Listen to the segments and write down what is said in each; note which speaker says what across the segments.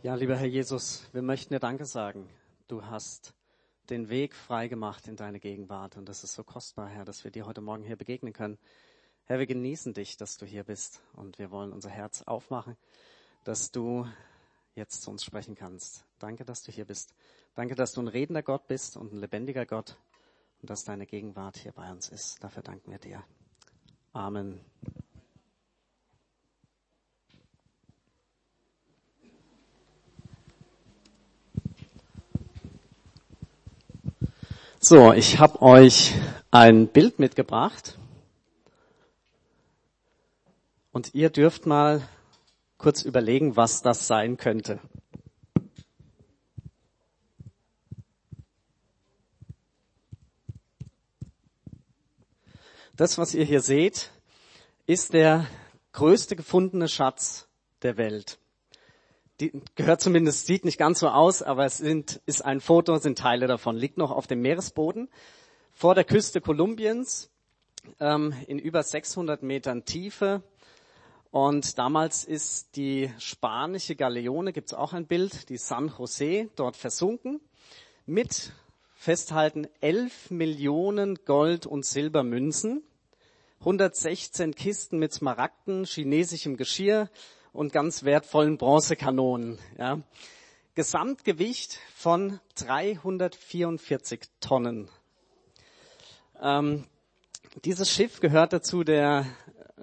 Speaker 1: Ja, lieber Herr Jesus, wir möchten dir Danke sagen. Du hast den Weg frei gemacht in deine Gegenwart und das ist so kostbar, Herr, dass wir dir heute Morgen hier begegnen können. Herr, wir genießen dich, dass du hier bist und wir wollen unser Herz aufmachen, dass du jetzt zu uns sprechen kannst. Danke, dass du hier bist. Danke, dass du ein redender Gott bist und ein lebendiger Gott und dass deine Gegenwart hier bei uns ist. Dafür danken wir dir. Amen. So, ich habe euch ein Bild mitgebracht und ihr dürft mal kurz überlegen, was das sein könnte. Das, was ihr hier seht, ist der größte gefundene Schatz der Welt die gehört zumindest, sieht nicht ganz so aus, aber es sind, ist ein Foto, sind Teile davon, liegt noch auf dem Meeresboden. Vor der Küste Kolumbiens ähm, in über 600 Metern Tiefe. Und damals ist die spanische Galeone, gibt's auch ein Bild, die San Jose, dort versunken. Mit, festhalten, 11 Millionen Gold- und Silbermünzen, 116 Kisten mit Smaragden, chinesischem Geschirr, und ganz wertvollen Bronzekanonen. Ja. Gesamtgewicht von 344 Tonnen. Ähm, dieses Schiff gehörte zu der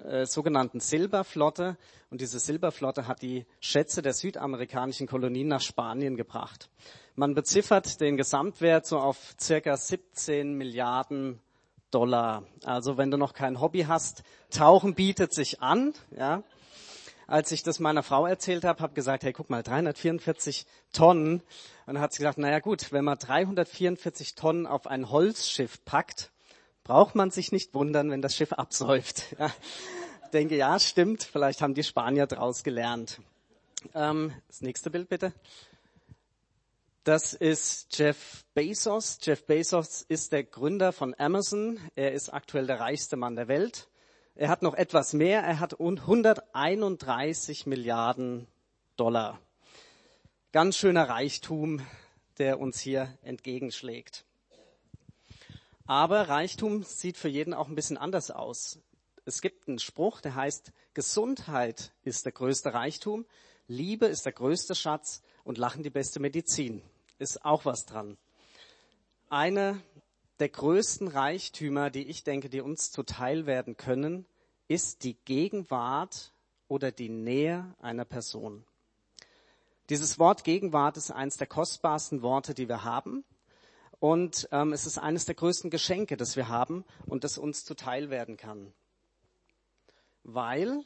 Speaker 1: äh, sogenannten Silberflotte und diese Silberflotte hat die Schätze der südamerikanischen Kolonien nach Spanien gebracht. Man beziffert den Gesamtwert so auf circa 17 Milliarden Dollar. Also wenn du noch kein Hobby hast, Tauchen bietet sich an. Ja als ich das meiner Frau erzählt habe, habe gesagt, hey, guck mal, 344 Tonnen. Und dann hat sie gesagt, naja gut, wenn man 344 Tonnen auf ein Holzschiff packt, braucht man sich nicht wundern, wenn das Schiff absäuft. Ja. Ich denke, ja, stimmt, vielleicht haben die Spanier draus gelernt. Ähm, das nächste Bild bitte. Das ist Jeff Bezos. Jeff Bezos ist der Gründer von Amazon. Er ist aktuell der reichste Mann der Welt. Er hat noch etwas mehr. Er hat 131 Milliarden Dollar. Ganz schöner Reichtum, der uns hier entgegenschlägt. Aber Reichtum sieht für jeden auch ein bisschen anders aus. Es gibt einen Spruch, der heißt, Gesundheit ist der größte Reichtum, Liebe ist der größte Schatz und Lachen die beste Medizin. Ist auch was dran. Eine der größten Reichtümer, die ich denke, die uns zuteil werden können, ist die Gegenwart oder die Nähe einer Person. Dieses Wort Gegenwart ist eines der kostbarsten Worte, die wir haben. Und ähm, es ist eines der größten Geschenke, das wir haben und das uns zuteil werden kann. Weil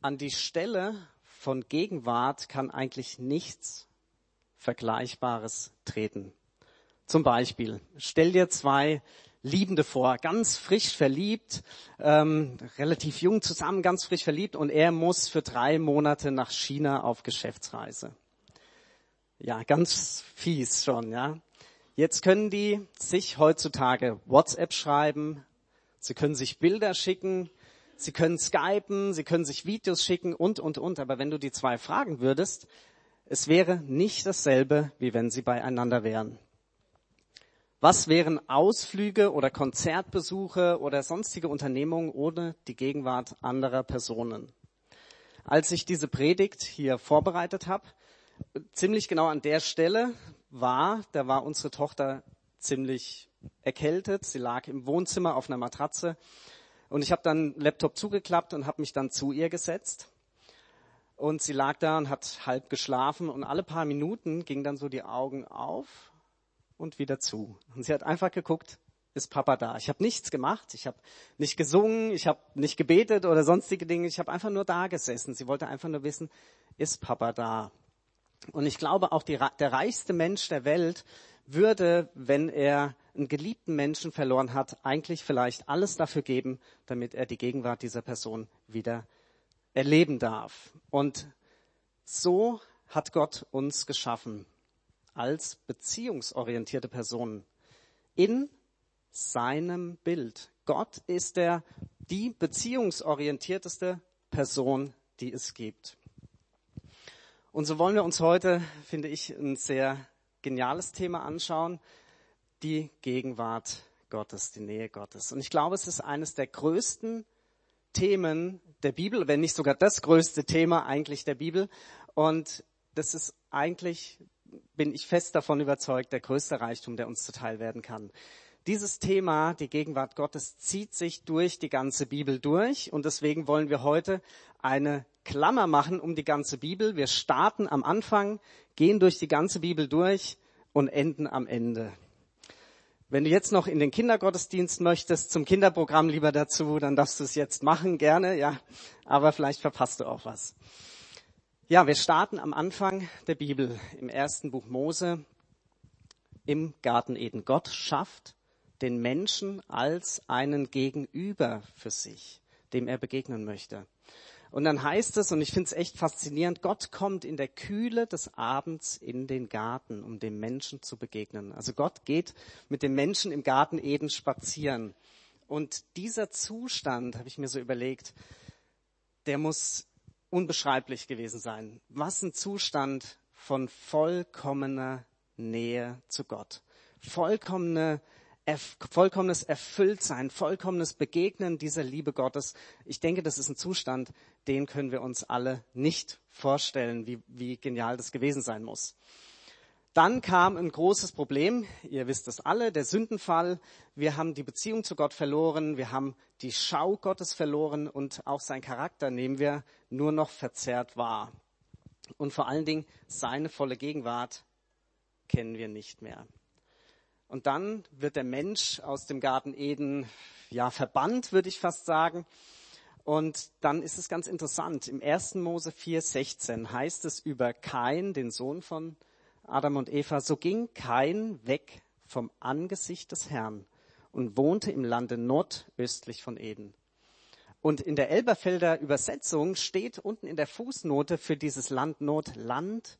Speaker 1: an die Stelle von Gegenwart kann eigentlich nichts Vergleichbares treten. Zum Beispiel, stell dir zwei Liebende vor, ganz frisch verliebt, ähm, relativ jung zusammen, ganz frisch verliebt und er muss für drei Monate nach China auf Geschäftsreise. Ja, ganz fies schon, ja. Jetzt können die sich heutzutage WhatsApp schreiben, sie können sich Bilder schicken, sie können skypen, sie können sich Videos schicken und, und, und. Aber wenn du die zwei fragen würdest, es wäre nicht dasselbe, wie wenn sie beieinander wären. Was wären Ausflüge oder Konzertbesuche oder sonstige Unternehmungen ohne die Gegenwart anderer Personen? Als ich diese Predigt hier vorbereitet habe, ziemlich genau an der Stelle war, da war unsere Tochter ziemlich erkältet. Sie lag im Wohnzimmer auf einer Matratze und ich habe dann Laptop zugeklappt und habe mich dann zu ihr gesetzt. Und sie lag da und hat halb geschlafen und alle paar Minuten gingen dann so die Augen auf und wieder zu. Und sie hat einfach geguckt, ist Papa da? Ich habe nichts gemacht, ich habe nicht gesungen, ich habe nicht gebetet oder sonstige Dinge, ich habe einfach nur da gesessen. Sie wollte einfach nur wissen, ist Papa da? Und ich glaube, auch die, der reichste Mensch der Welt würde, wenn er einen geliebten Menschen verloren hat, eigentlich vielleicht alles dafür geben, damit er die Gegenwart dieser Person wieder erleben darf. Und so hat Gott uns geschaffen als beziehungsorientierte Personen in seinem Bild. Gott ist der, die beziehungsorientierteste Person, die es gibt. Und so wollen wir uns heute, finde ich, ein sehr geniales Thema anschauen, die Gegenwart Gottes, die Nähe Gottes. Und ich glaube, es ist eines der größten Themen der Bibel, wenn nicht sogar das größte Thema eigentlich der Bibel. Und das ist eigentlich, bin ich fest davon überzeugt, der größte Reichtum, der uns zuteil werden kann. Dieses Thema, die Gegenwart Gottes, zieht sich durch die ganze Bibel durch und deswegen wollen wir heute eine Klammer machen um die ganze Bibel. Wir starten am Anfang, gehen durch die ganze Bibel durch und enden am Ende. Wenn du jetzt noch in den Kindergottesdienst möchtest, zum Kinderprogramm lieber dazu, dann darfst du es jetzt machen, gerne, ja. Aber vielleicht verpasst du auch was. Ja, wir starten am Anfang der Bibel im ersten Buch Mose im Garten Eden. Gott schafft den Menschen als einen Gegenüber für sich, dem er begegnen möchte. Und dann heißt es, und ich finde es echt faszinierend, Gott kommt in der Kühle des Abends in den Garten, um dem Menschen zu begegnen. Also Gott geht mit dem Menschen im Garten Eden spazieren. Und dieser Zustand, habe ich mir so überlegt, der muss unbeschreiblich gewesen sein. Was ein Zustand von vollkommener Nähe zu Gott. Vollkommene vollkommenes Erfülltsein, vollkommenes Begegnen dieser Liebe Gottes. Ich denke, das ist ein Zustand, den können wir uns alle nicht vorstellen, wie, wie genial das gewesen sein muss. Dann kam ein großes Problem. Ihr wisst es alle, der Sündenfall. Wir haben die Beziehung zu Gott verloren. Wir haben die Schau Gottes verloren und auch sein Charakter nehmen wir nur noch verzerrt wahr. Und vor allen Dingen seine volle Gegenwart kennen wir nicht mehr. Und dann wird der Mensch aus dem Garten Eden, ja, verbannt, würde ich fast sagen. Und dann ist es ganz interessant. Im 1. Mose 4,16 heißt es über Kain, den Sohn von Adam und Eva, so ging Kain weg vom Angesicht des Herrn und wohnte im Lande nordöstlich von Eden. Und in der Elberfelder Übersetzung steht unten in der Fußnote für dieses Land Nord Land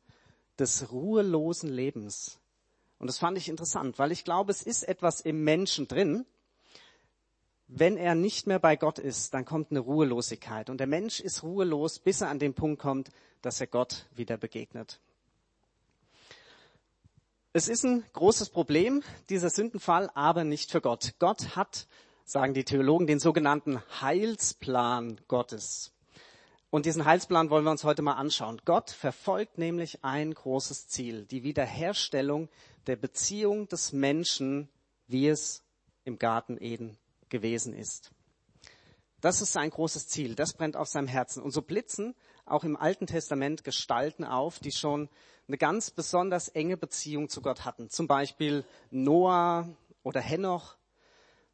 Speaker 1: des ruhelosen Lebens. Und das fand ich interessant, weil ich glaube, es ist etwas im Menschen drin. Wenn er nicht mehr bei Gott ist, dann kommt eine Ruhelosigkeit. Und der Mensch ist ruhelos, bis er an den Punkt kommt, dass er Gott wieder begegnet. Es ist ein großes Problem, dieser Sündenfall, aber nicht für Gott. Gott hat, sagen die Theologen, den sogenannten Heilsplan Gottes. Und diesen Heilsplan wollen wir uns heute mal anschauen. Gott verfolgt nämlich ein großes Ziel, die Wiederherstellung der Beziehung des Menschen, wie es im Garten Eden gewesen ist. Das ist sein großes Ziel, das brennt auf seinem Herzen. Und so blitzen auch im Alten Testament Gestalten auf, die schon eine ganz besonders enge Beziehung zu Gott hatten. Zum Beispiel Noah oder Henoch.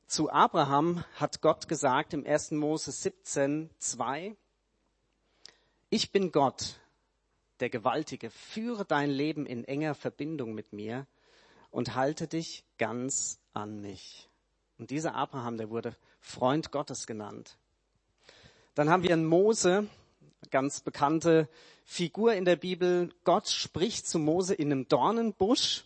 Speaker 1: Zu Abraham hat Gott gesagt im 1. Mose 17, 2, ich bin Gott, der Gewaltige, führe dein Leben in enger Verbindung mit mir und halte dich ganz an mich. Und dieser Abraham, der wurde Freund Gottes genannt. Dann haben wir einen Mose, ganz bekannte Figur in der Bibel. Gott spricht zu Mose in einem Dornenbusch.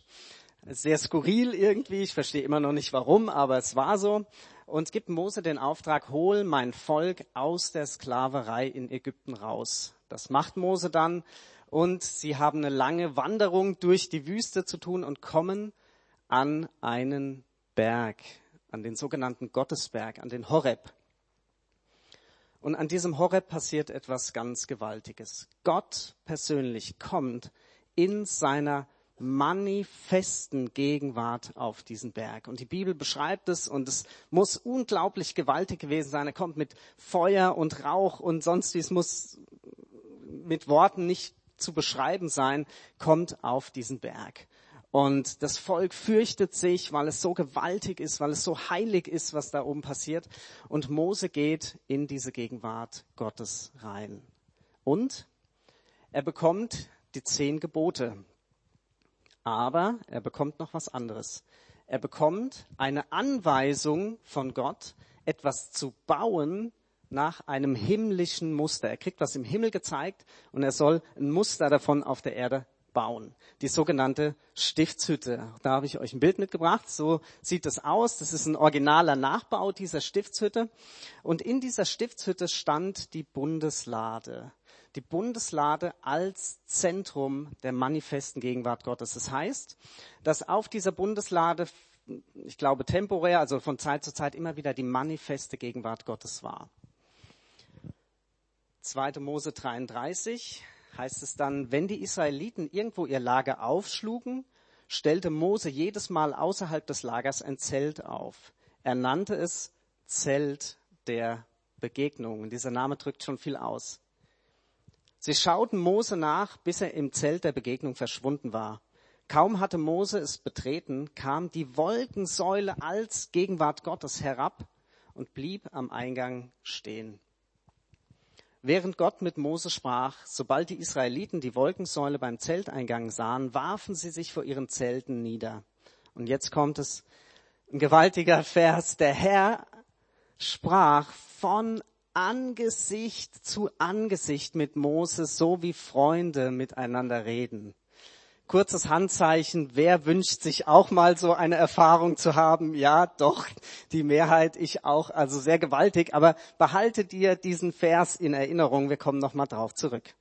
Speaker 1: Sehr skurril irgendwie. Ich verstehe immer noch nicht warum, aber es war so und gibt Mose den Auftrag, hol mein Volk aus der Sklaverei in Ägypten raus. Das macht Mose dann und sie haben eine lange Wanderung durch die Wüste zu tun und kommen an einen Berg, an den sogenannten Gottesberg, an den Horeb. Und an diesem Horeb passiert etwas ganz Gewaltiges. Gott persönlich kommt in seiner manifesten Gegenwart auf diesen Berg. Und die Bibel beschreibt es und es muss unglaublich gewaltig gewesen sein. Er kommt mit Feuer und Rauch und sonst wie es muss mit Worten nicht zu beschreiben sein, kommt auf diesen Berg. Und das Volk fürchtet sich, weil es so gewaltig ist, weil es so heilig ist, was da oben passiert. Und Mose geht in diese Gegenwart Gottes rein. Und er bekommt die zehn Gebote. Aber er bekommt noch was anderes. Er bekommt eine Anweisung von Gott, etwas zu bauen nach einem himmlischen Muster. Er kriegt was im Himmel gezeigt und er soll ein Muster davon auf der Erde bauen. Die sogenannte Stiftshütte. Da habe ich euch ein Bild mitgebracht. So sieht es aus. Das ist ein originaler Nachbau dieser Stiftshütte. Und in dieser Stiftshütte stand die Bundeslade. die Bundeslade als Zentrum der manifesten Gegenwart Gottes. Das heißt, dass auf dieser Bundeslade, ich glaube temporär, also von Zeit zu Zeit immer wieder die manifeste Gegenwart Gottes war. 2. Mose 33 heißt es dann, wenn die Israeliten irgendwo ihr Lager aufschlugen, stellte Mose jedes Mal außerhalb des Lagers ein Zelt auf. Er nannte es Zelt der Begegnung. Und dieser Name drückt schon viel aus. Sie schauten Mose nach, bis er im Zelt der Begegnung verschwunden war. Kaum hatte Mose es betreten, kam die Wolkensäule als Gegenwart Gottes herab und blieb am Eingang stehen. Während Gott mit Mose sprach, sobald die Israeliten die Wolkensäule beim Zelteingang sahen, warfen sie sich vor ihren Zelten nieder. Und jetzt kommt es, ein gewaltiger Vers. Der Herr sprach von Angesicht zu Angesicht mit Mose, so wie Freunde miteinander reden kurzes Handzeichen, wer wünscht sich auch mal so eine Erfahrung zu haben? Ja, doch, die Mehrheit, ich auch, also sehr gewaltig, aber behalte dir diesen Vers in Erinnerung, wir kommen nochmal drauf zurück.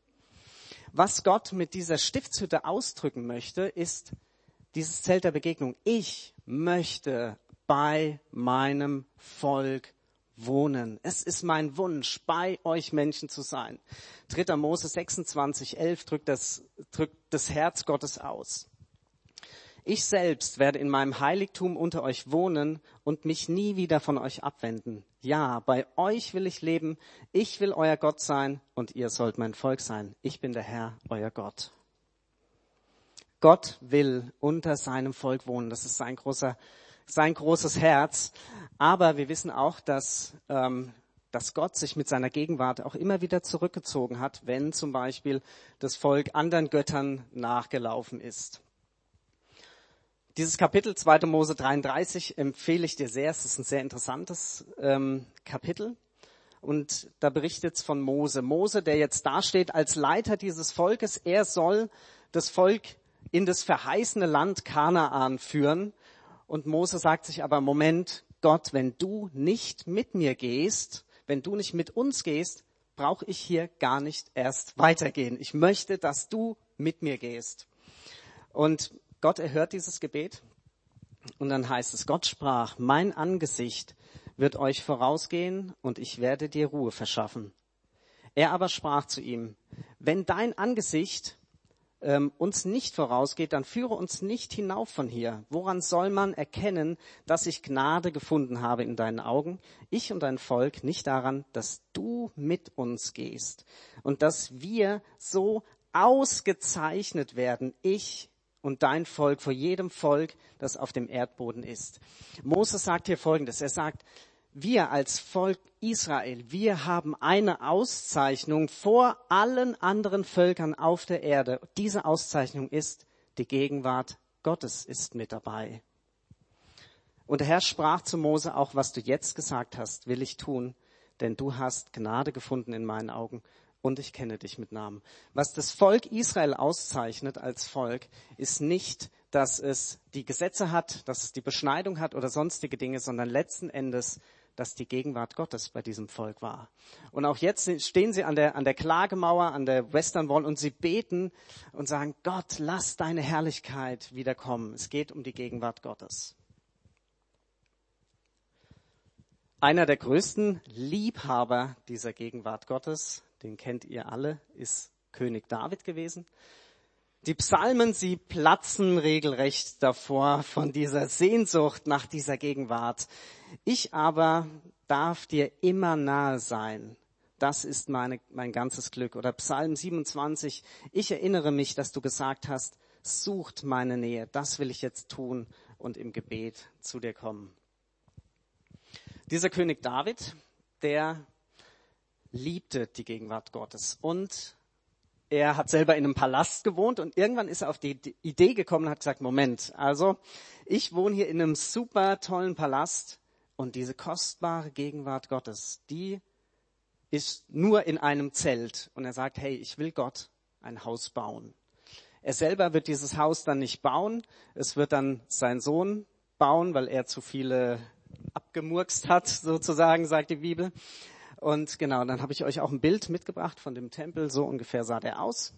Speaker 1: Was Gott mit dieser Stiftshütte ausdrücken möchte, ist dieses Zelt der Begegnung. Ich möchte bei meinem Volk wohnen. Es ist mein Wunsch, bei euch Menschen zu sein. 3. Mose 26, 11 drückt das, drückt das Herz Gottes aus. Ich selbst werde in meinem Heiligtum unter euch wohnen und mich nie wieder von euch abwenden. Ja, bei euch will ich leben, ich will euer Gott sein und ihr sollt mein Volk sein. Ich bin der Herr, euer Gott. Gott will unter seinem Volk wohnen. Das ist sein großer sein großes Herz. Aber wir wissen auch, dass, ähm, dass Gott sich mit seiner Gegenwart auch immer wieder zurückgezogen hat, wenn zum Beispiel das Volk anderen Göttern nachgelaufen ist. Dieses Kapitel 2. Mose 33 empfehle ich dir sehr. Es ist ein sehr interessantes ähm, Kapitel. Und da berichtet es von Mose. Mose, der jetzt dasteht als Leiter dieses Volkes, er soll das Volk in das verheißene Land Kanaan führen. Und Mose sagt sich aber, Moment, Gott, wenn du nicht mit mir gehst, wenn du nicht mit uns gehst, brauche ich hier gar nicht erst weitergehen. Ich möchte, dass du mit mir gehst. Und Gott erhört dieses Gebet. Und dann heißt es, Gott sprach, mein Angesicht wird euch vorausgehen und ich werde dir Ruhe verschaffen. Er aber sprach zu ihm, wenn dein Angesicht ähm, uns nicht vorausgeht, dann führe uns nicht hinauf von hier. Woran soll man erkennen, dass ich Gnade gefunden habe in deinen Augen, ich und dein Volk, nicht daran, dass du mit uns gehst und dass wir so ausgezeichnet werden, ich und dein Volk vor jedem Volk, das auf dem Erdboden ist. Moses sagt hier Folgendes. Er sagt, wir als Volk Israel, wir haben eine Auszeichnung vor allen anderen Völkern auf der Erde. Diese Auszeichnung ist, die Gegenwart Gottes ist mit dabei. Und der Herr sprach zu Mose, auch was du jetzt gesagt hast, will ich tun, denn du hast Gnade gefunden in meinen Augen und ich kenne dich mit Namen. Was das Volk Israel auszeichnet als Volk, ist nicht, dass es die Gesetze hat, dass es die Beschneidung hat oder sonstige Dinge, sondern letzten Endes dass die Gegenwart Gottes bei diesem Volk war. Und auch jetzt stehen sie an der, an der Klagemauer, an der Western Wall und sie beten und sagen, Gott, lass deine Herrlichkeit wiederkommen. Es geht um die Gegenwart Gottes. Einer der größten Liebhaber dieser Gegenwart Gottes, den kennt ihr alle, ist König David gewesen. Die Psalmen, sie platzen regelrecht davor von dieser Sehnsucht nach dieser Gegenwart. Ich aber darf dir immer nahe sein. Das ist meine, mein ganzes Glück. Oder Psalm 27. Ich erinnere mich, dass du gesagt hast, sucht meine Nähe. Das will ich jetzt tun und im Gebet zu dir kommen. Dieser König David, der liebte die Gegenwart Gottes und er hat selber in einem Palast gewohnt und irgendwann ist er auf die Idee gekommen und hat gesagt, Moment, also ich wohne hier in einem super tollen Palast und diese kostbare Gegenwart Gottes, die ist nur in einem Zelt. Und er sagt, hey, ich will Gott ein Haus bauen. Er selber wird dieses Haus dann nicht bauen. Es wird dann sein Sohn bauen, weil er zu viele abgemurkst hat, sozusagen, sagt die Bibel. Und genau, dann habe ich euch auch ein Bild mitgebracht von dem Tempel. So ungefähr sah der aus.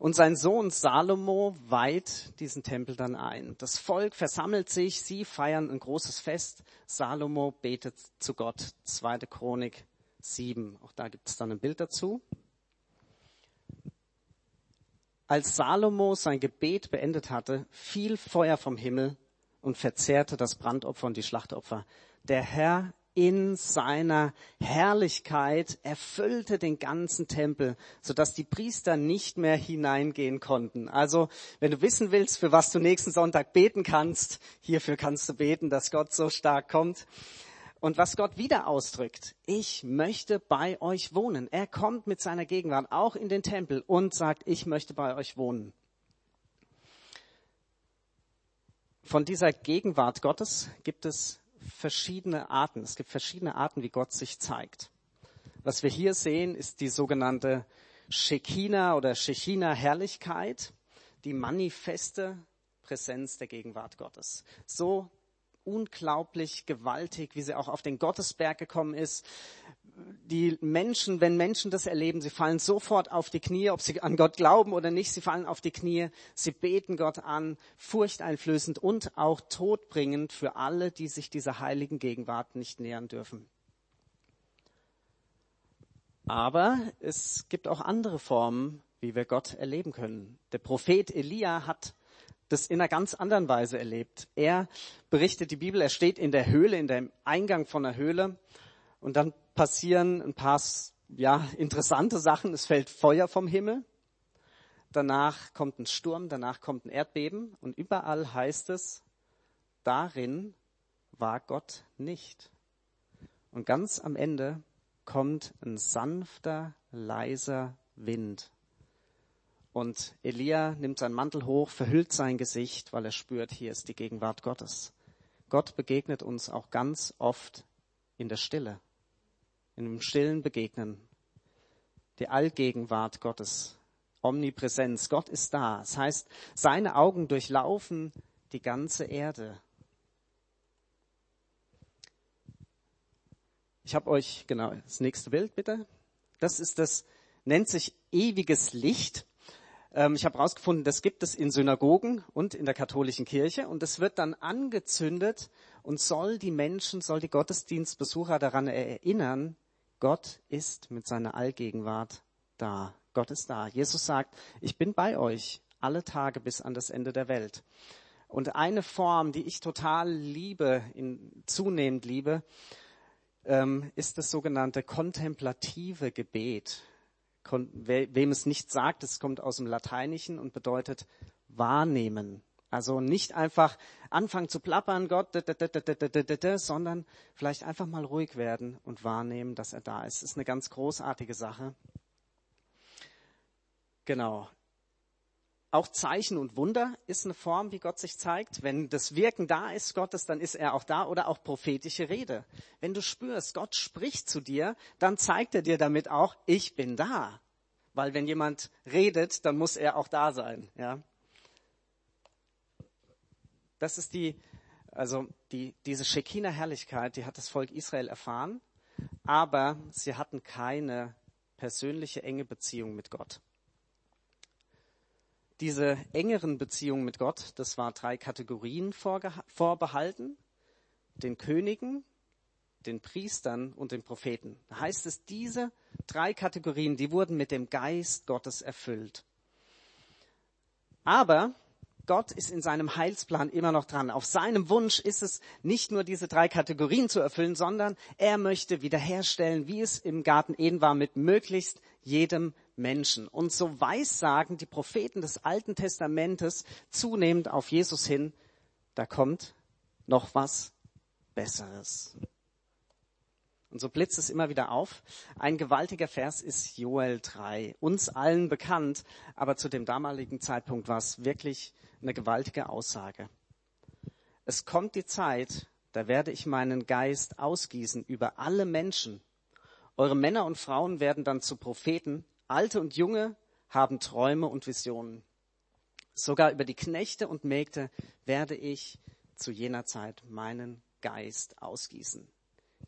Speaker 1: Und sein Sohn Salomo weiht diesen Tempel dann ein. Das Volk versammelt sich, sie feiern ein großes Fest. Salomo betet zu Gott. Zweite Chronik 7. Auch da gibt es dann ein Bild dazu. Als Salomo sein Gebet beendet hatte, fiel Feuer vom Himmel und verzehrte das Brandopfer und die Schlachtopfer. Der Herr in seiner Herrlichkeit erfüllte den ganzen Tempel, sodass die Priester nicht mehr hineingehen konnten. Also, wenn du wissen willst, für was du nächsten Sonntag beten kannst, hierfür kannst du beten, dass Gott so stark kommt. Und was Gott wieder ausdrückt, ich möchte bei euch wohnen. Er kommt mit seiner Gegenwart auch in den Tempel und sagt, ich möchte bei euch wohnen. Von dieser Gegenwart Gottes gibt es verschiedene Arten. Es gibt verschiedene Arten, wie Gott sich zeigt. Was wir hier sehen, ist die sogenannte Shekinah oder Shechina Herrlichkeit, die manifeste Präsenz der Gegenwart Gottes. So unglaublich gewaltig, wie sie auch auf den Gottesberg gekommen ist, die Menschen, wenn Menschen das erleben, sie fallen sofort auf die Knie, ob sie an Gott glauben oder nicht, sie fallen auf die Knie, sie beten Gott an, furchteinflößend und auch todbringend für alle, die sich dieser heiligen Gegenwart nicht nähern dürfen. Aber es gibt auch andere Formen, wie wir Gott erleben können. Der Prophet Elia hat das in einer ganz anderen Weise erlebt. Er berichtet die Bibel, er steht in der Höhle, in dem Eingang von der Höhle und dann passieren ein paar ja, interessante Sachen. Es fällt Feuer vom Himmel. Danach kommt ein Sturm, danach kommt ein Erdbeben und überall heißt es, darin war Gott nicht. Und ganz am Ende kommt ein sanfter, leiser Wind. Und Elia nimmt seinen Mantel hoch, verhüllt sein Gesicht, weil er spürt, hier ist die Gegenwart Gottes. Gott begegnet uns auch ganz oft in der Stille in einem stillen Begegnen. Die Allgegenwart Gottes, Omnipräsenz, Gott ist da. Das heißt, seine Augen durchlaufen die ganze Erde. Ich habe euch, genau, das nächste Bild bitte. Das ist das, nennt sich ewiges Licht. Ähm, ich habe herausgefunden, das gibt es in Synagogen und in der katholischen Kirche und es wird dann angezündet und soll die Menschen, soll die Gottesdienstbesucher daran erinnern, Gott ist mit seiner Allgegenwart da. Gott ist da. Jesus sagt, ich bin bei euch alle Tage bis an das Ende der Welt. Und eine Form, die ich total liebe, in, zunehmend liebe, ähm, ist das sogenannte kontemplative Gebet. Kon wem es nicht sagt, es kommt aus dem Lateinischen und bedeutet wahrnehmen. Also nicht einfach anfangen zu plappern, Gott, sondern vielleicht einfach mal ruhig werden und wahrnehmen, dass er da ist. Das ist eine ganz großartige Sache. Genau. Auch Zeichen und Wunder ist eine Form, wie Gott sich zeigt. Wenn das Wirken da ist Gottes, dann ist er auch da oder auch prophetische Rede. Wenn du spürst, Gott spricht zu dir, dann zeigt er dir damit auch, ich bin da. Weil wenn jemand redet, dann muss er auch da sein, ja. Das ist die, also die, diese Shekinah-Herrlichkeit, die hat das Volk Israel erfahren, aber sie hatten keine persönliche enge Beziehung mit Gott. Diese engeren Beziehungen mit Gott, das war drei Kategorien vorbehalten, den Königen, den Priestern und den Propheten. Da heißt es, diese drei Kategorien, die wurden mit dem Geist Gottes erfüllt. Aber Gott ist in seinem Heilsplan immer noch dran. Auf seinem Wunsch ist es nicht nur diese drei Kategorien zu erfüllen, sondern er möchte wiederherstellen, wie es im Garten Eden war, mit möglichst jedem Menschen. Und so weissagen die Propheten des Alten Testamentes zunehmend auf Jesus hin, da kommt noch was Besseres. Und so blitzt es immer wieder auf. Ein gewaltiger Vers ist Joel 3. Uns allen bekannt, aber zu dem damaligen Zeitpunkt war es wirklich eine gewaltige Aussage. Es kommt die Zeit, da werde ich meinen Geist ausgießen über alle Menschen. Eure Männer und Frauen werden dann zu Propheten, Alte und Junge haben Träume und Visionen. Sogar über die Knechte und Mägde werde ich zu jener Zeit meinen Geist ausgießen.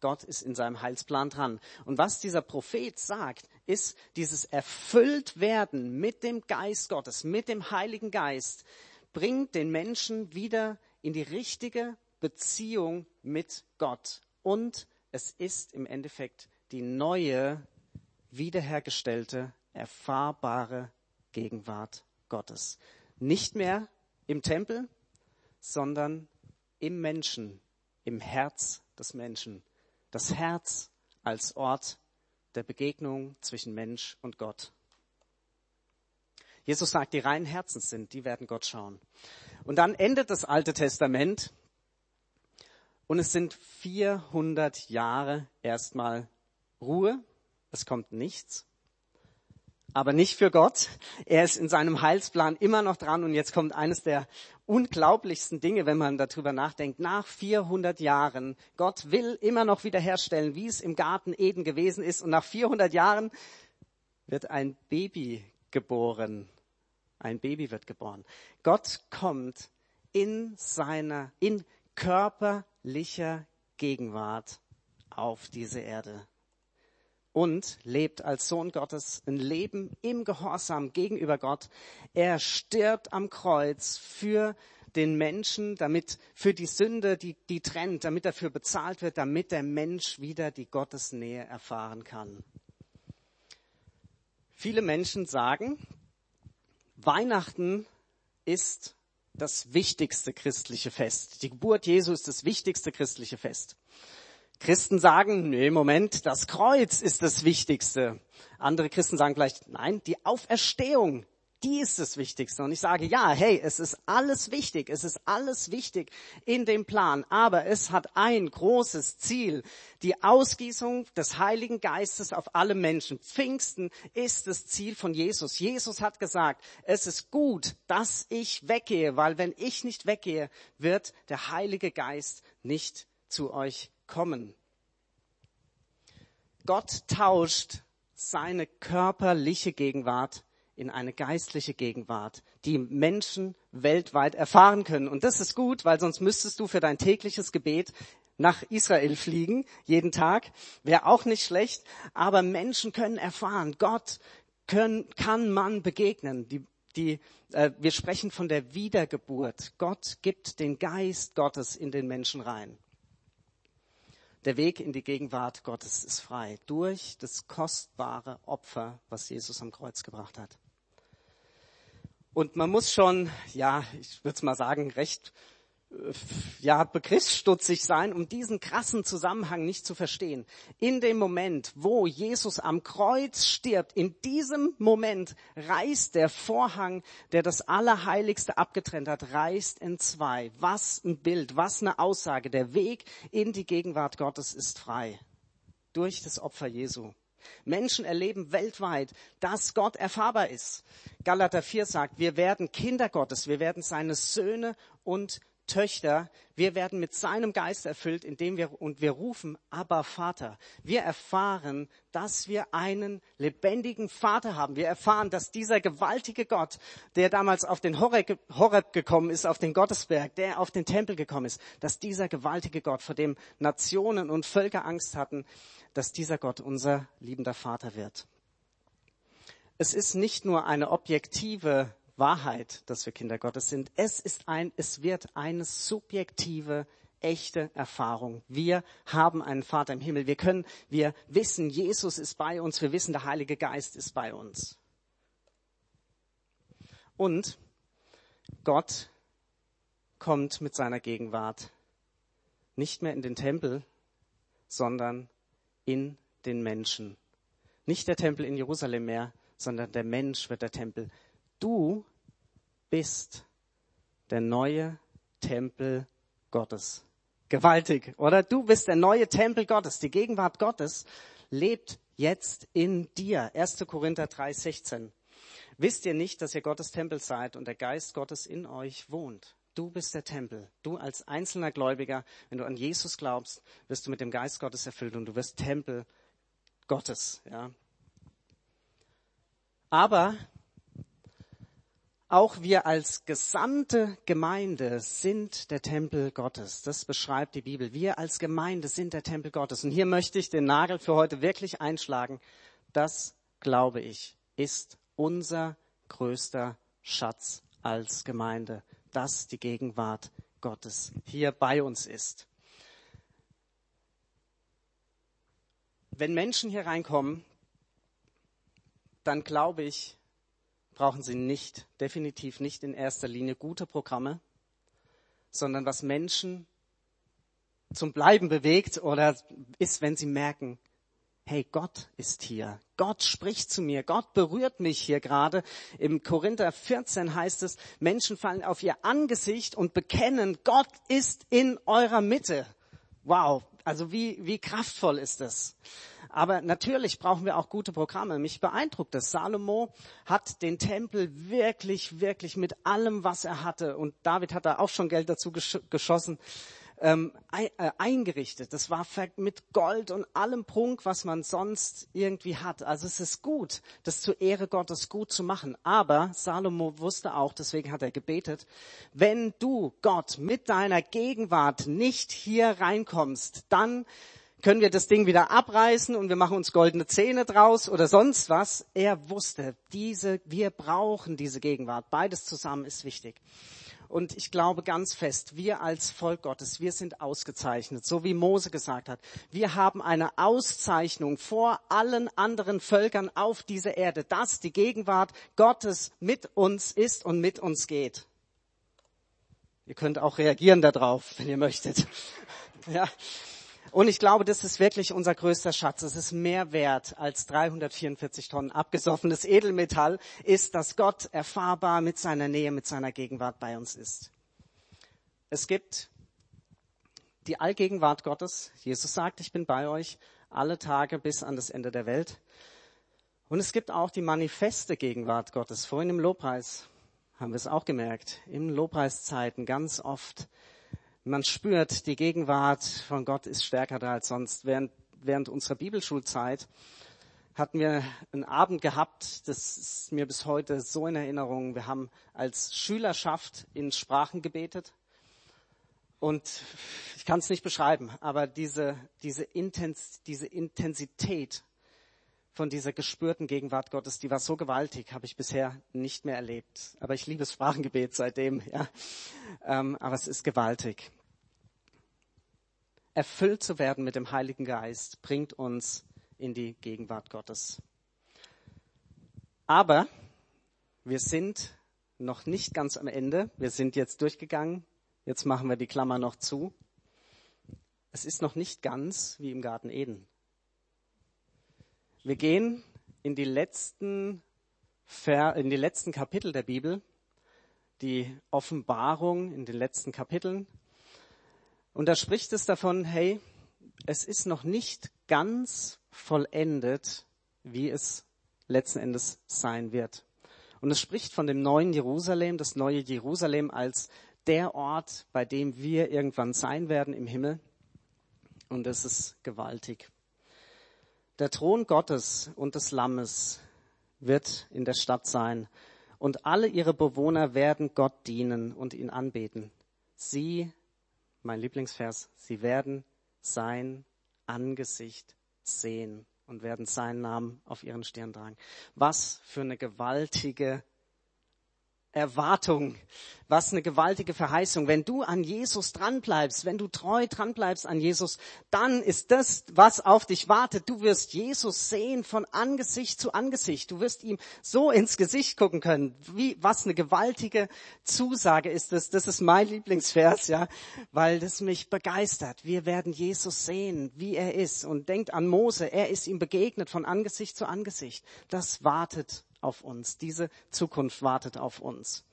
Speaker 1: Gott ist in seinem Heilsplan dran. Und was dieser Prophet sagt, ist dieses Erfülltwerden mit dem Geist Gottes, mit dem Heiligen Geist, bringt den Menschen wieder in die richtige Beziehung mit Gott. Und es ist im Endeffekt die neue, wiederhergestellte, erfahrbare Gegenwart Gottes. Nicht mehr im Tempel, sondern im Menschen, im Herz des Menschen. Das Herz als Ort der Begegnung zwischen Mensch und Gott. Jesus sagt, die reinen Herzens sind, die werden Gott schauen. Und dann endet das Alte Testament und es sind 400 Jahre erstmal Ruhe. Es kommt nichts aber nicht für Gott. Er ist in seinem Heilsplan immer noch dran und jetzt kommt eines der unglaublichsten Dinge, wenn man darüber nachdenkt. Nach 400 Jahren, Gott will immer noch wiederherstellen, wie es im Garten Eden gewesen ist und nach 400 Jahren wird ein Baby geboren. Ein Baby wird geboren. Gott kommt in seiner, in körperlicher Gegenwart auf diese Erde und lebt als Sohn Gottes ein Leben im Gehorsam gegenüber Gott. Er stirbt am Kreuz für den Menschen, damit für die Sünde, die, die trennt, damit dafür bezahlt wird, damit der Mensch wieder die Gottesnähe erfahren kann. Viele Menschen sagen, Weihnachten ist das wichtigste christliche Fest. Die Geburt Jesu ist das wichtigste christliche Fest. Christen sagen, nee, Moment, das Kreuz ist das Wichtigste. Andere Christen sagen vielleicht, nein, die Auferstehung, die ist das Wichtigste. Und ich sage, ja, hey, es ist alles wichtig, es ist alles wichtig in dem Plan, aber es hat ein großes Ziel, die Ausgießung des Heiligen Geistes auf alle Menschen. Pfingsten ist das Ziel von Jesus. Jesus hat gesagt, es ist gut, dass ich weggehe, weil wenn ich nicht weggehe, wird der Heilige Geist nicht zu euch kommen. Gott tauscht seine körperliche Gegenwart in eine geistliche Gegenwart, die Menschen weltweit erfahren können. Und das ist gut, weil sonst müsstest du für dein tägliches Gebet nach Israel fliegen, jeden Tag. Wäre auch nicht schlecht. Aber Menschen können erfahren, Gott können, kann man begegnen. Die, die, äh, wir sprechen von der Wiedergeburt. Gott gibt den Geist Gottes in den Menschen rein. Der Weg in die Gegenwart Gottes ist frei durch das kostbare Opfer, was Jesus am Kreuz gebracht hat. Und man muss schon, ja, ich würde es mal sagen, recht ja, begriffsstutzig sein, um diesen krassen Zusammenhang nicht zu verstehen. In dem Moment, wo Jesus am Kreuz stirbt, in diesem Moment reißt der Vorhang, der das Allerheiligste abgetrennt hat, reißt in zwei. Was ein Bild, was eine Aussage. Der Weg in die Gegenwart Gottes ist frei. Durch das Opfer Jesu. Menschen erleben weltweit, dass Gott erfahrbar ist. Galater 4 sagt, wir werden Kinder Gottes, wir werden seine Söhne und Töchter, wir werden mit seinem Geist erfüllt, indem wir, und wir rufen, aber Vater. Wir erfahren, dass wir einen lebendigen Vater haben. Wir erfahren, dass dieser gewaltige Gott, der damals auf den Horeb gekommen ist, auf den Gottesberg, der auf den Tempel gekommen ist, dass dieser gewaltige Gott, vor dem Nationen und Völker Angst hatten, dass dieser Gott unser liebender Vater wird. Es ist nicht nur eine objektive Wahrheit, dass wir Kinder Gottes sind. Es ist ein, es wird eine subjektive, echte Erfahrung. Wir haben einen Vater im Himmel. Wir können, wir wissen, Jesus ist bei uns. Wir wissen, der Heilige Geist ist bei uns. Und Gott kommt mit seiner Gegenwart nicht mehr in den Tempel, sondern in den Menschen. Nicht der Tempel in Jerusalem mehr, sondern der Mensch wird der Tempel. Du bist der neue Tempel Gottes. Gewaltig, oder? Du bist der neue Tempel Gottes. Die Gegenwart Gottes lebt jetzt in dir. 1. Korinther 3, 16. Wisst ihr nicht, dass ihr Gottes Tempel seid und der Geist Gottes in euch wohnt? Du bist der Tempel. Du als einzelner Gläubiger, wenn du an Jesus glaubst, wirst du mit dem Geist Gottes erfüllt und du wirst Tempel Gottes, ja. Aber Auch wir als gesamte Gemeinde sind der Tempel Gottes. Das beschreibt die Bibel. Wir als Gemeinde sind der Tempel Gottes. Und hier möchte ich den Nagel für heute wirklich einschlagen. Das, glaube ich, ist unser größter Schatz als Gemeinde, dass die Gegenwart Gottes hier bei uns ist. Wenn Menschen hier reinkommen, dann glaube ich, brauchen sie nicht, definitiv nicht in erster Linie gute Programme, sondern was Menschen zum Bleiben bewegt oder ist, wenn sie merken, hey, Gott ist hier. Gott spricht zu mir. Gott berührt mich hier gerade. Im Korinther 14 heißt es, Menschen fallen auf ihr Angesicht und bekennen, Gott ist in eurer Mitte. Wow. Also wie, wie kraftvoll ist das? Aber natürlich brauchen wir auch gute Programme. Mich beeindruckt das. Salomo hat den Tempel wirklich, wirklich mit allem, was er hatte, und David hat da auch schon Geld dazu geschossen, ähm, äh, eingerichtet. Das war mit Gold und allem Prunk, was man sonst irgendwie hat. Also es ist gut, das zur Ehre Gottes gut zu machen. Aber Salomo wusste auch, deswegen hat er gebetet, wenn du Gott mit deiner Gegenwart nicht hier reinkommst, dann können wir das Ding wieder abreißen und wir machen uns goldene Zähne draus oder sonst was. Er wusste, diese, wir brauchen diese Gegenwart. Beides zusammen ist wichtig. Und ich glaube ganz fest, wir als Volk Gottes, wir sind ausgezeichnet, so wie Mose gesagt hat. Wir haben eine Auszeichnung vor allen anderen Völkern auf dieser Erde, dass die Gegenwart Gottes mit uns ist und mit uns geht. Ihr könnt auch reagieren darauf, wenn ihr möchtet. Ja. Und ich glaube, das ist wirklich unser größter Schatz. Es ist mehr wert als 344 Tonnen abgesoffenes Edelmetall, ist, dass Gott erfahrbar mit seiner Nähe, mit seiner Gegenwart bei uns ist. Es gibt die Allgegenwart Gottes. Jesus sagt, ich bin bei euch alle Tage bis an das Ende der Welt. Und es gibt auch die manifeste Gegenwart Gottes. Vorhin im Lobpreis haben wir es auch gemerkt. Im Lobpreiszeiten ganz oft man spürt, die Gegenwart von Gott ist stärker da als sonst. Während, während unserer Bibelschulzeit hatten wir einen Abend gehabt, das ist mir bis heute so in Erinnerung. Wir haben als Schülerschaft in Sprachen gebetet. Und ich kann es nicht beschreiben, aber diese, diese, Intens, diese Intensität von dieser gespürten Gegenwart Gottes, die war so gewaltig, habe ich bisher nicht mehr erlebt. Aber ich liebe Sprachengebet seitdem, ja. Ähm, aber es ist gewaltig erfüllt zu werden mit dem Heiligen Geist, bringt uns in die Gegenwart Gottes. Aber wir sind noch nicht ganz am Ende. Wir sind jetzt durchgegangen. Jetzt machen wir die Klammer noch zu. Es ist noch nicht ganz wie im Garten Eden. Wir gehen in die letzten, in die letzten Kapitel der Bibel, die Offenbarung in den letzten Kapiteln. Und da spricht es davon, hey, es ist noch nicht ganz vollendet, wie es letzten Endes sein wird. Und es spricht von dem neuen Jerusalem, das neue Jerusalem als der Ort, bei dem wir irgendwann sein werden im Himmel. Und es ist gewaltig. Der Thron Gottes und des Lammes wird in der Stadt sein und alle ihre Bewohner werden Gott dienen und ihn anbeten. Sie mein Lieblingsvers, sie werden sein Angesicht sehen und werden seinen Namen auf ihren Stirn tragen. Was für eine gewaltige Erwartung. Was eine gewaltige Verheißung. Wenn du an Jesus dranbleibst, wenn du treu dranbleibst an Jesus, dann ist das, was auf dich wartet. Du wirst Jesus sehen von Angesicht zu Angesicht. Du wirst ihm so ins Gesicht gucken können. Wie, was eine gewaltige Zusage ist das. Das ist mein Lieblingsvers, ja, weil das mich begeistert. Wir werden Jesus sehen, wie er ist. Und denkt an Mose. Er ist ihm begegnet von Angesicht zu Angesicht. Das wartet auf uns. Diese Zukunft wartet auf uns.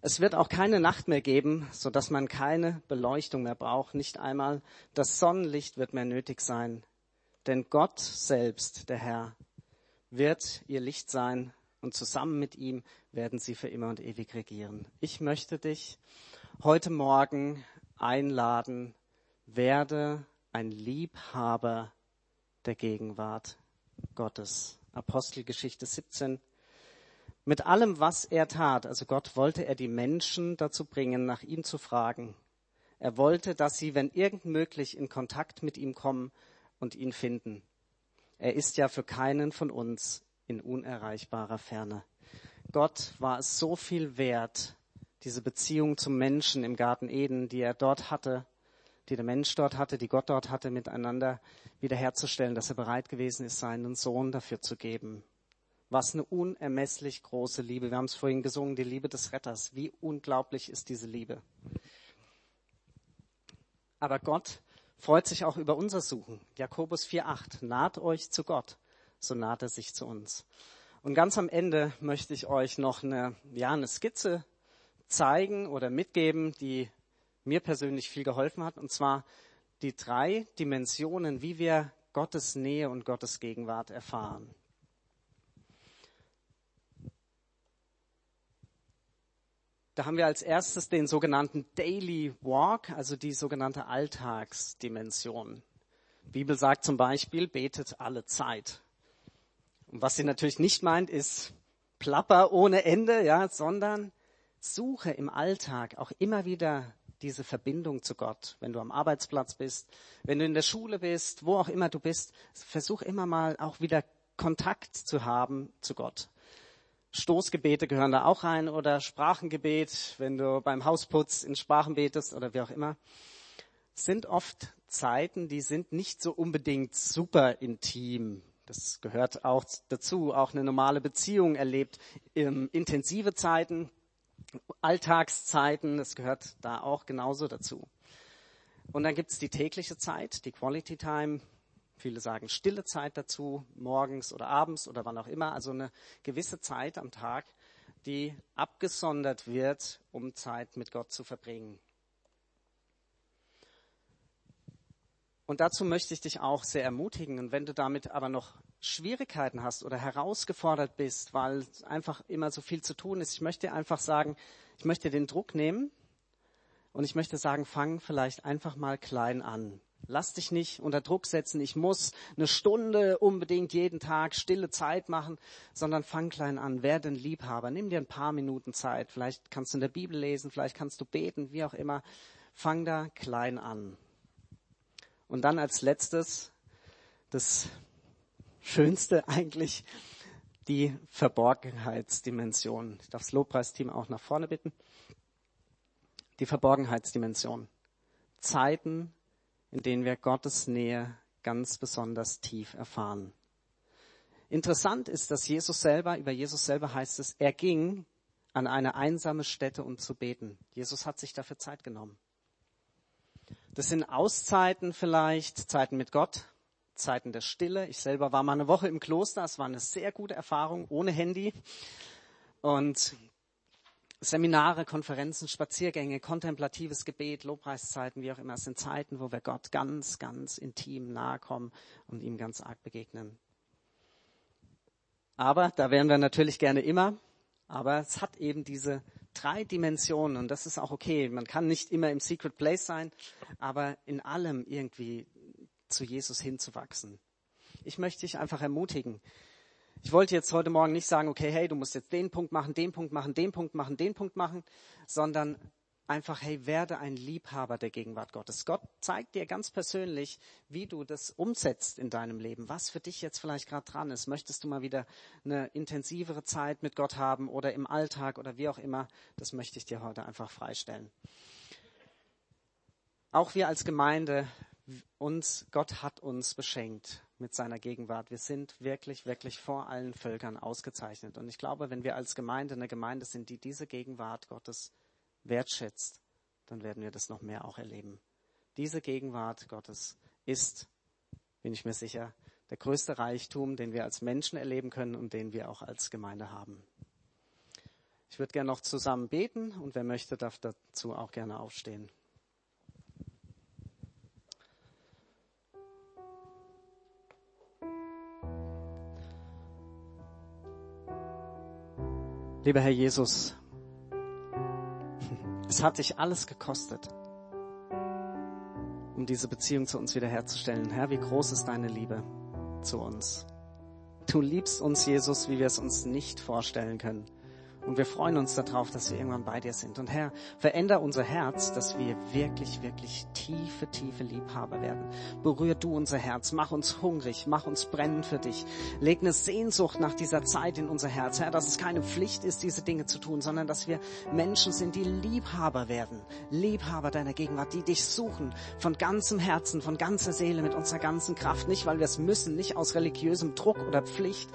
Speaker 1: Es wird auch keine Nacht mehr geben, so dass man keine Beleuchtung mehr braucht. Nicht einmal das Sonnenlicht wird mehr nötig sein. Denn Gott selbst, der Herr, wird ihr Licht sein und zusammen mit ihm werden sie für immer und ewig regieren. Ich möchte dich heute Morgen einladen, werde ein Liebhaber der Gegenwart Gottes. Apostelgeschichte 17 Mit allem, was er tat, also Gott wollte er die Menschen dazu bringen, nach ihm zu fragen. Er wollte, dass sie, wenn irgend möglich, in Kontakt mit ihm kommen und ihn finden. Er ist ja für keinen von uns in unerreichbarer Ferne. Gott war es so viel wert, diese Beziehung zum Menschen im Garten Eden, die er dort hatte, die der Mensch dort hatte, die Gott dort hatte, miteinander wiederherzustellen, dass er bereit gewesen ist, seinen Sohn dafür zu geben. Was eine unermesslich große Liebe. Wir haben es vorhin gesungen, die Liebe des Retters. Wie unglaublich ist diese Liebe. Aber Gott freut sich auch über unser Suchen. Jakobus 4,8. Naht euch zu Gott, so naht er sich zu uns. Und ganz am Ende möchte ich euch noch eine, ja, eine Skizze zeigen oder mitgeben, die mir persönlich viel geholfen hat. Und zwar die drei Dimensionen, wie wir Gottes Nähe und Gottes Gegenwart erfahren. Da haben wir als erstes den sogenannten Daily Walk, also die sogenannte Alltagsdimension. Die Bibel sagt zum Beispiel, betet alle Zeit. Und was sie natürlich nicht meint, ist Plapper ohne Ende, ja, sondern suche im Alltag auch immer wieder diese Verbindung zu Gott. Wenn du am Arbeitsplatz bist, wenn du in der Schule bist, wo auch immer du bist, versuch immer mal auch wieder Kontakt zu haben zu Gott. Stoßgebete gehören da auch rein oder Sprachengebet, wenn du beim Hausputz in Sprachen betest oder wie auch immer, sind oft Zeiten, die sind nicht so unbedingt super intim. Das gehört auch dazu. Auch eine normale Beziehung erlebt ähm, intensive Zeiten, Alltagszeiten. Das gehört da auch genauso dazu. Und dann gibt's die tägliche Zeit, die Quality Time, Viele sagen stille Zeit dazu, morgens oder abends oder wann auch immer. Also eine gewisse Zeit am Tag, die abgesondert wird, um Zeit mit Gott zu verbringen. Und dazu möchte ich dich auch sehr ermutigen. Und wenn du damit aber noch Schwierigkeiten hast oder herausgefordert bist, weil einfach immer so viel zu tun ist, ich möchte einfach sagen, ich möchte den Druck nehmen und ich möchte sagen, fang vielleicht einfach mal klein an. Lass dich nicht unter Druck setzen, ich muss eine Stunde unbedingt jeden Tag stille Zeit machen, sondern fang klein an, werde ein Liebhaber, nimm dir ein paar Minuten Zeit, vielleicht kannst du in der Bibel lesen, vielleicht kannst du beten, wie auch immer, fang da klein an. Und dann als letztes, das Schönste eigentlich, die Verborgenheitsdimension. Ich darf das Lobpreisteam auch nach vorne bitten. Die Verborgenheitsdimension. Zeiten, in denen wir Gottes Nähe ganz besonders tief erfahren. Interessant ist, dass Jesus selber, über Jesus selber heißt es, er ging an eine einsame Stätte, um zu beten. Jesus hat sich dafür Zeit genommen. Das sind Auszeiten vielleicht, Zeiten mit Gott, Zeiten der Stille. Ich selber war mal eine Woche im Kloster, es war eine sehr gute Erfahrung ohne Handy. Und Seminare, Konferenzen, Spaziergänge, kontemplatives Gebet, Lobpreiszeiten, wie auch immer, es sind Zeiten, wo wir Gott ganz, ganz intim nahe kommen und ihm ganz arg begegnen. Aber da wären wir natürlich gerne immer. Aber es hat eben diese drei Dimensionen und das ist auch okay. Man kann nicht immer im Secret Place sein, aber in allem irgendwie zu Jesus hinzuwachsen. Ich möchte dich einfach ermutigen, ich wollte jetzt heute Morgen nicht sagen, okay, hey, du musst jetzt den Punkt machen, den Punkt machen, den Punkt machen, den Punkt machen, sondern einfach, hey, werde ein Liebhaber der Gegenwart Gottes. Gott zeigt dir ganz persönlich, wie du das umsetzt in deinem Leben, was für dich jetzt vielleicht gerade dran ist. Möchtest du mal wieder eine intensivere Zeit mit Gott haben oder im Alltag oder wie auch immer, das möchte ich dir heute einfach freistellen. Auch wir als Gemeinde, uns, Gott hat uns beschenkt mit seiner Gegenwart. Wir sind wirklich, wirklich vor allen Völkern ausgezeichnet. Und ich glaube, wenn wir als Gemeinde eine Gemeinde sind, die diese Gegenwart Gottes wertschätzt, dann werden wir das noch mehr auch erleben. Diese Gegenwart Gottes ist, bin ich mir sicher, der größte Reichtum, den wir als Menschen erleben können und den wir auch als Gemeinde haben. Ich würde gerne noch zusammen beten und wer möchte, darf dazu auch gerne aufstehen. Lieber Herr Jesus, es hat dich alles gekostet, um diese Beziehung zu uns wiederherzustellen. Herr, wie groß ist deine Liebe zu uns? Du liebst uns, Jesus, wie wir es uns nicht vorstellen können. Und wir freuen uns darauf, dass wir irgendwann bei dir sind. Und Herr, veränder unser Herz, dass wir wirklich, wirklich tiefe, tiefe Liebhaber werden. Berühr du unser Herz, mach uns hungrig, mach uns brennend für dich. Leg eine Sehnsucht nach dieser Zeit in unser Herz, Herr, dass es keine Pflicht ist, diese Dinge zu tun, sondern dass wir Menschen sind, die Liebhaber werden. Liebhaber deiner Gegenwart, die dich suchen von ganzem Herzen, von ganzer Seele, mit unserer ganzen Kraft. Nicht, weil wir es müssen, nicht aus religiösem Druck oder Pflicht,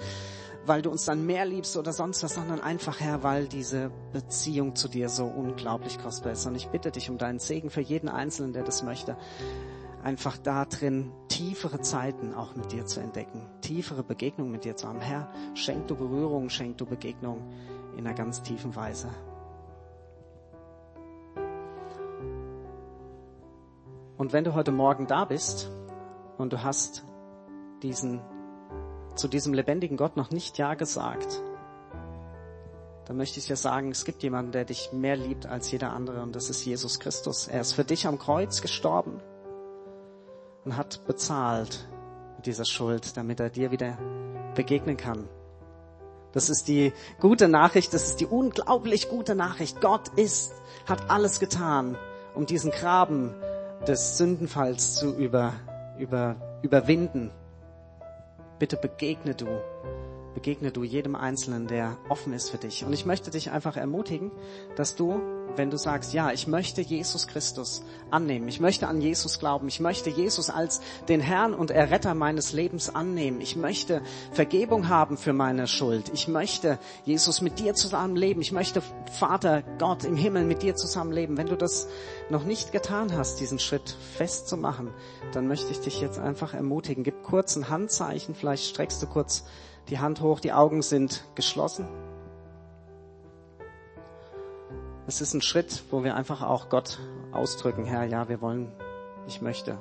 Speaker 1: weil du uns dann mehr liebst oder sonst was, sondern einfach, Herr, weil diese Beziehung zu dir so unglaublich kostbar ist. Und ich bitte dich um deinen Segen für jeden Einzelnen, der das möchte, einfach da drin tiefere Zeiten auch mit dir zu entdecken, tiefere Begegnungen mit dir zu haben. Herr, schenk du Berührung, schenk du Begegnung in einer ganz tiefen Weise. Und wenn du heute Morgen da bist und du hast diesen zu diesem lebendigen Gott noch nicht Ja gesagt, dann möchte ich dir sagen, es gibt jemanden, der dich mehr liebt als jeder andere und das ist Jesus Christus. Er ist für dich am Kreuz gestorben und hat bezahlt mit dieser Schuld, damit er dir wieder begegnen kann. Das ist die gute Nachricht, das ist die unglaublich gute Nachricht. Gott ist, hat alles getan, um diesen Graben des Sündenfalls zu über, über, überwinden bitte begegne du, begegne du jedem Einzelnen, der offen ist für dich. Und ich möchte dich einfach ermutigen, dass du, wenn du sagst, ja, ich möchte Jesus Christus annehmen, ich möchte an Jesus glauben, ich möchte Jesus als den Herrn und Erretter meines Lebens annehmen, ich möchte Vergebung haben für meine Schuld, ich möchte Jesus mit dir zusammen leben, ich möchte Vater Gott im Himmel mit dir zusammen leben. Wenn du das noch nicht getan hast, diesen Schritt festzumachen, dann möchte ich dich jetzt einfach ermutigen. Gib kurz ein Handzeichen, vielleicht streckst du kurz die Hand hoch, die Augen sind geschlossen. Es ist ein Schritt, wo wir einfach auch Gott ausdrücken, Herr, ja, wir wollen, ich möchte.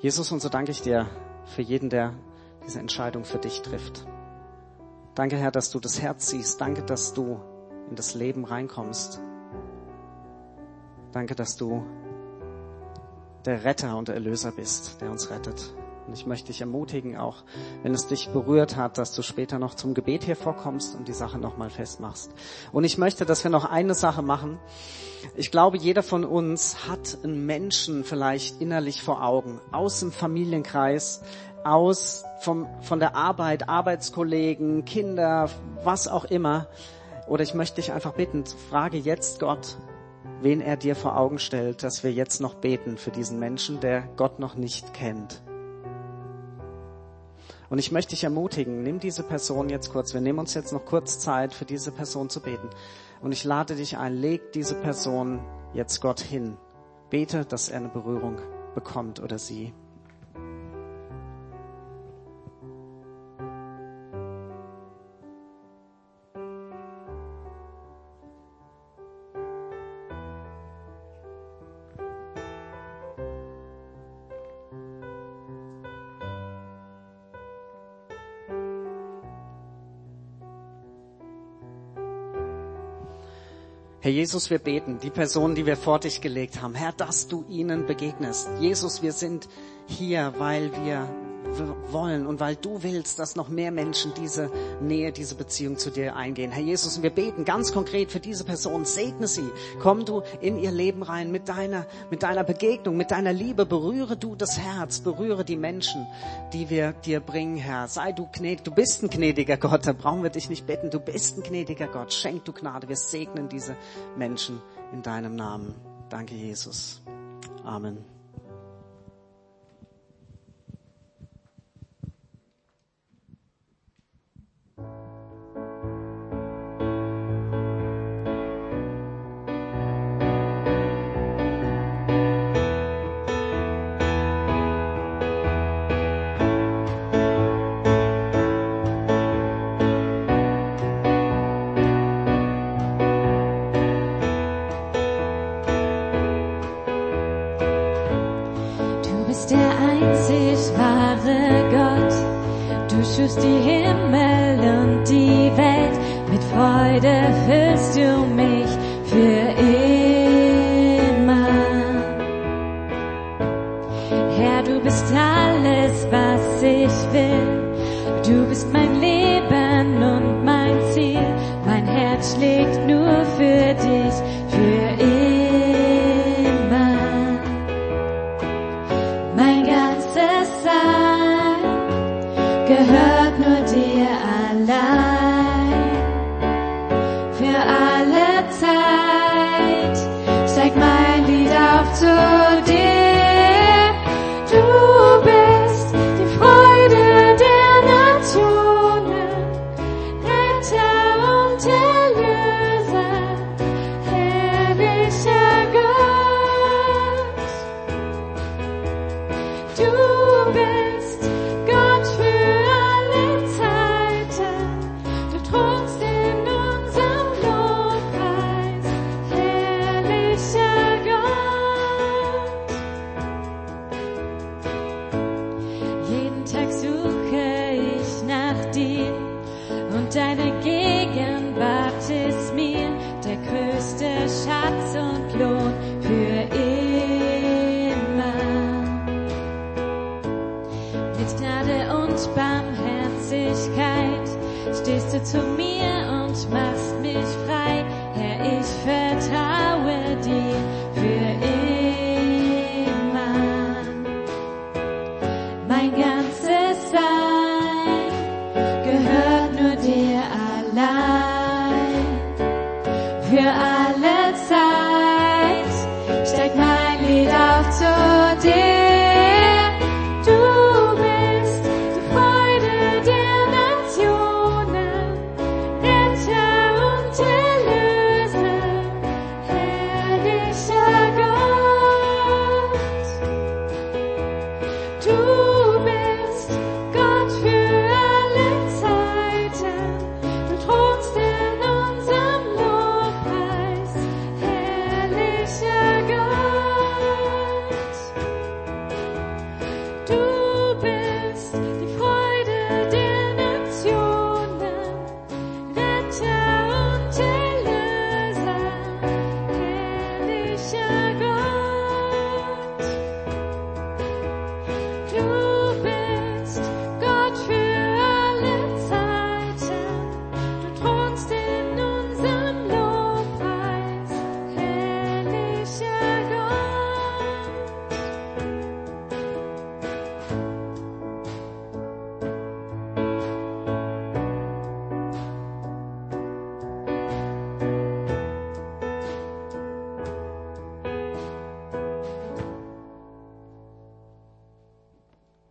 Speaker 1: Jesus, und so danke ich dir für jeden, der diese Entscheidung für dich trifft. Danke, Herr, dass du das Herz siehst. Danke, dass du in das Leben reinkommst. Danke, dass du der Retter und der Erlöser bist, der uns rettet. Und ich möchte dich ermutigen, auch wenn es dich berührt hat, dass du später noch zum Gebet hier vorkommst und die Sache nochmal festmachst. Und ich möchte, dass wir noch eine Sache machen. Ich glaube, jeder von uns hat einen Menschen vielleicht innerlich vor Augen, aus dem Familienkreis, aus vom, von der Arbeit, Arbeitskollegen, Kinder, was auch immer. Oder ich möchte dich einfach bitten, frage jetzt Gott, wen er dir vor Augen stellt, dass wir jetzt noch beten für diesen Menschen, der Gott noch nicht kennt. Und ich möchte dich ermutigen, nimm diese Person jetzt kurz, wir nehmen uns jetzt noch kurz Zeit, für diese Person zu beten. Und ich lade dich ein, leg diese Person jetzt Gott hin. Bete, dass er eine Berührung bekommt oder sie. Herr Jesus, wir beten, die Personen, die wir vor dich gelegt haben, Herr, dass du ihnen begegnest. Jesus, wir sind hier, weil wir wollen und weil du willst, dass noch mehr Menschen diese Nähe, diese Beziehung zu dir eingehen. Herr Jesus, wir beten ganz konkret für diese Person, segne sie. Komm du in ihr Leben rein mit deiner, mit deiner Begegnung, mit deiner Liebe. Berühre du das Herz, berühre die Menschen, die wir dir bringen, Herr. Sei du gnädig. Du bist ein gnädiger Gott, da brauchen wir dich nicht bitten. Du bist ein gnädiger Gott. Schenk du Gnade. Wir segnen diese Menschen in deinem Namen. Danke, Jesus. Amen.
Speaker 2: Schufst die